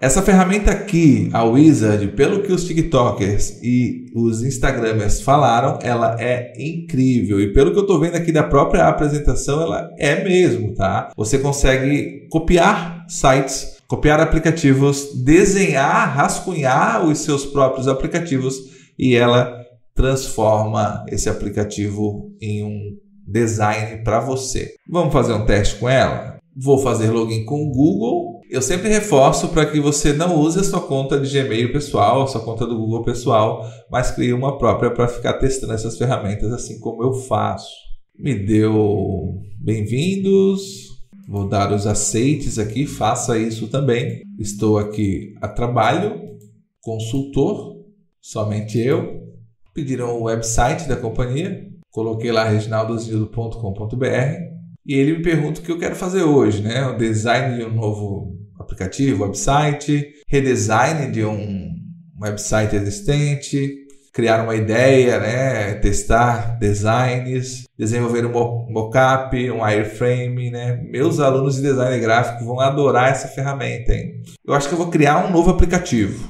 Essa ferramenta aqui, a Wizard, pelo que os TikTokers e os Instagramers falaram, ela é incrível. E pelo que eu estou vendo aqui da própria apresentação, ela é mesmo, tá? Você consegue copiar sites, copiar aplicativos, desenhar, rascunhar os seus próprios aplicativos e ela transforma esse aplicativo em um design para você. Vamos fazer um teste com ela? Vou fazer login com o Google. Eu sempre reforço para que você não use a sua conta de Gmail pessoal, a sua conta do Google pessoal, mas crie uma própria para ficar testando essas ferramentas assim como eu faço. Me deu bem-vindos. Vou dar os aceites aqui, faça isso também. Estou aqui a trabalho, consultor, somente eu. Pediram o website da companhia, coloquei lá reginaldosildo.com.br e ele me pergunta o que eu quero fazer hoje, né? O design de um novo aplicativo, website, redesign de um website existente, criar uma ideia, né? testar designs, desenvolver um mockup, um wireframe, né? Meus alunos de design gráfico vão adorar essa ferramenta, hein? Eu acho que eu vou criar um novo aplicativo,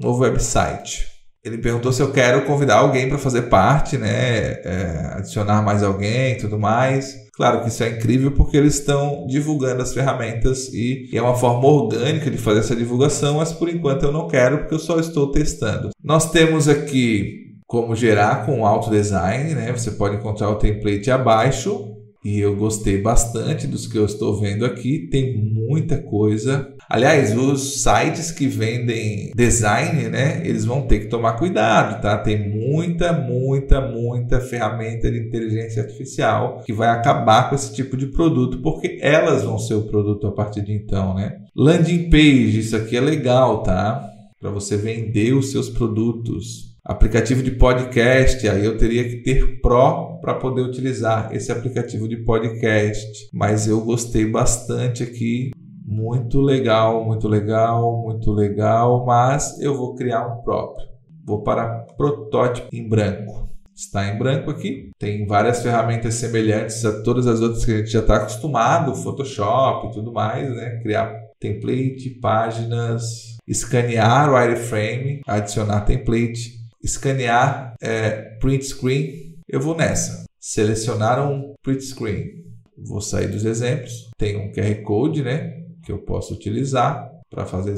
um novo website. Ele perguntou se eu quero convidar alguém para fazer parte, né? É, adicionar mais alguém e tudo mais. Claro que isso é incrível porque eles estão divulgando as ferramentas e, é uma forma orgânica de fazer essa divulgação, mas por enquanto eu não quero porque eu só estou testando. Nós temos aqui como gerar com auto design, né? Você pode encontrar o template abaixo e eu gostei bastante dos que eu estou vendo aqui. Tem muita coisa. Aliás, os sites que vendem design, né, eles vão ter que tomar cuidado, tá? Tem muita, muita, muita ferramenta de inteligência artificial que vai acabar com esse tipo de produto, porque elas vão ser o produto a partir de então, né? Landing page, isso aqui é legal, tá? Para você vender os seus produtos aplicativo de podcast, aí eu teria que ter Pro para poder utilizar esse aplicativo de podcast. Mas eu gostei bastante aqui, muito legal, muito legal, muito legal, mas eu vou criar um próprio. Vou para protótipo em branco. Está em branco aqui. Tem várias ferramentas semelhantes a todas as outras que a gente já está acostumado, Photoshop e tudo mais, né? Criar template, páginas, escanear o wireframe, adicionar template, escanear é, print screen, eu vou nessa. Selecionar um print screen. Vou sair dos exemplos. Tem um QR Code, né? Que eu posso utilizar para fazer,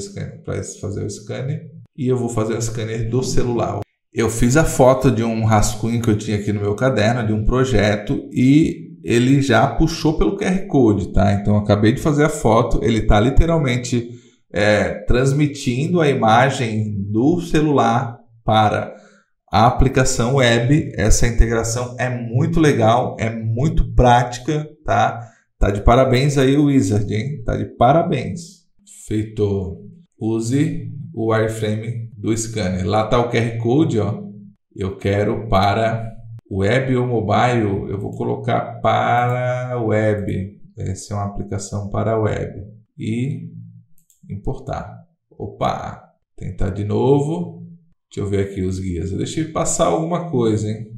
fazer o scanner. E eu vou fazer o scanner do celular. Eu fiz a foto de um rascunho que eu tinha aqui no meu caderno, de um projeto, e ele já puxou pelo QR Code, tá? Então acabei de fazer a foto, ele está literalmente é, transmitindo a imagem do celular para a aplicação web. Essa integração é muito legal, é muito prática, tá? Tá de parabéns aí o Wizard, hein? Tá de parabéns. Feito. Use o wireframe do scanner. Lá tá o QR Code, ó. Eu quero para web ou mobile, eu vou colocar para web. Essa é uma aplicação para web. E importar. Opa, tentar de novo. Deixa eu ver aqui os guias. Eu deixei passar alguma coisa, hein?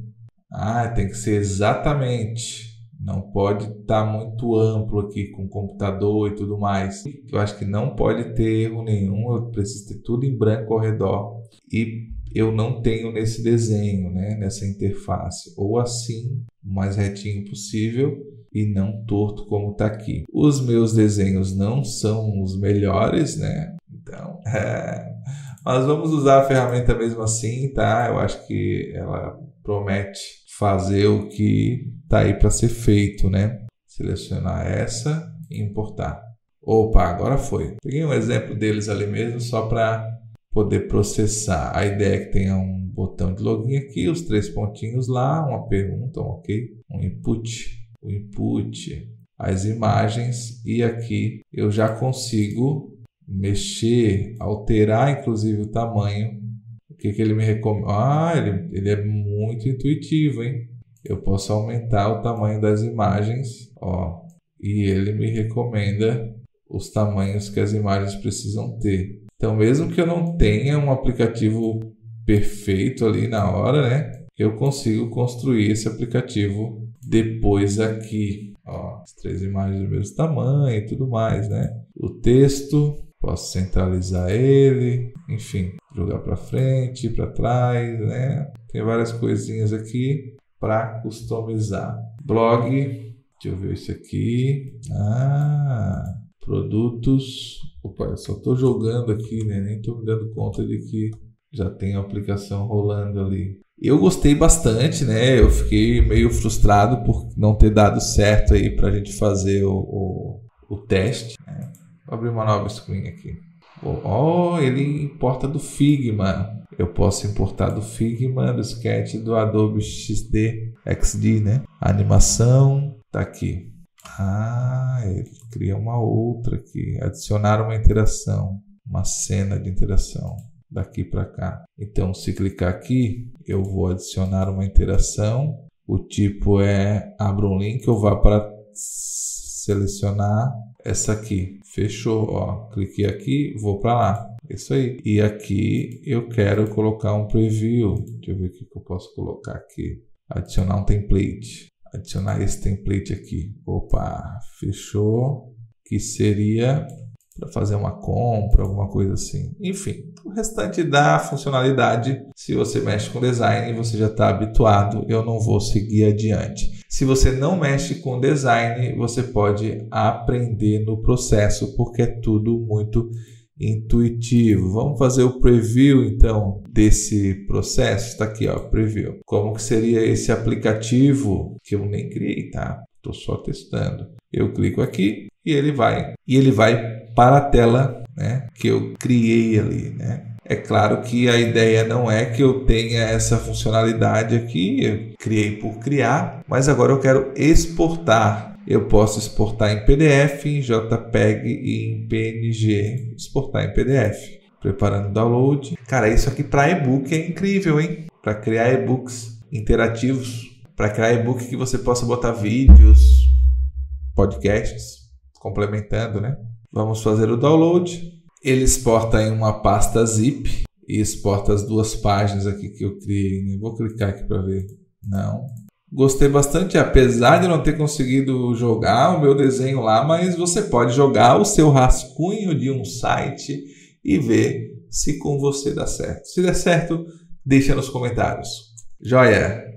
Ah, tem que ser exatamente. Não pode estar tá muito amplo aqui com computador e tudo mais. Eu acho que não pode ter erro nenhum. Eu preciso ter tudo em branco ao redor. E eu não tenho nesse desenho, né? nessa interface. Ou assim, o mais retinho possível e não torto como está aqui. Os meus desenhos não são os melhores, né? Então, é mas vamos usar a ferramenta mesmo assim, tá? Eu acho que ela promete fazer o que tá aí para ser feito, né? Selecionar essa e importar. Opa, agora foi. Peguei um exemplo deles ali mesmo só para poder processar. A ideia é que tenha um botão de login aqui, os três pontinhos lá, uma pergunta, um ok, um input, o input, as imagens e aqui eu já consigo mexer, alterar inclusive o tamanho. O que, que ele me recomenda? Ah, ele, ele é muito intuitivo, hein? Eu posso aumentar o tamanho das imagens, ó, e ele me recomenda os tamanhos que as imagens precisam ter. Então, mesmo que eu não tenha um aplicativo perfeito ali na hora, né? Eu consigo construir esse aplicativo depois aqui. Ó, as três imagens do mesmo tamanho e tudo mais, né? O texto, Posso centralizar ele, enfim, jogar para frente, para trás, né? Tem várias coisinhas aqui para customizar. Blog, deixa eu ver isso aqui. Ah, produtos. Opa, eu só estou jogando aqui, né? Nem estou me dando conta de que já tem a aplicação rolando ali. Eu gostei bastante, né? Eu fiquei meio frustrado por não ter dado certo aí para a gente fazer o, o, o teste. Vou abrir uma nova screen aqui. Oh, ele importa do Figma. Eu posso importar do Figma, do Sketch, do Adobe XD, XD, né? A animação tá aqui. Ah, ele cria uma outra aqui. Adicionar uma interação, uma cena de interação daqui para cá. Então, se clicar aqui, eu vou adicionar uma interação. O tipo é abra um link, eu vá para selecionar essa aqui. Fechou, ó. Cliquei aqui, vou para lá. Isso aí. E aqui eu quero colocar um preview. Deixa eu ver o que eu posso colocar aqui. Adicionar um template. Adicionar esse template aqui. Opa, fechou. Que seria para fazer uma compra, alguma coisa assim. Enfim, o restante da funcionalidade, se você mexe com design, você já está habituado, eu não vou seguir adiante. Se você não mexe com design, você pode aprender no processo, porque é tudo muito intuitivo. Vamos fazer o preview então desse processo. Está aqui, ó, preview. Como que seria esse aplicativo que eu nem criei, tá? Estou só testando. Eu clico aqui e ele vai e ele vai para a tela, né, que eu criei ali, né? É claro que a ideia não é que eu tenha essa funcionalidade aqui, eu criei por criar, mas agora eu quero exportar. Eu posso exportar em PDF, em JPEG e em PNG. Exportar em PDF. Preparando o download. Cara, isso aqui para e-book é incrível, hein? Para criar e-books interativos, para criar e-book que você possa botar vídeos, podcasts, complementando, né? Vamos fazer o download. Ele exporta em uma pasta zip e exporta as duas páginas aqui que eu criei. Né? Vou clicar aqui para ver. Não. Gostei bastante, apesar de não ter conseguido jogar o meu desenho lá, mas você pode jogar o seu rascunho de um site e ver se com você dá certo. Se der certo, deixa nos comentários. Joia!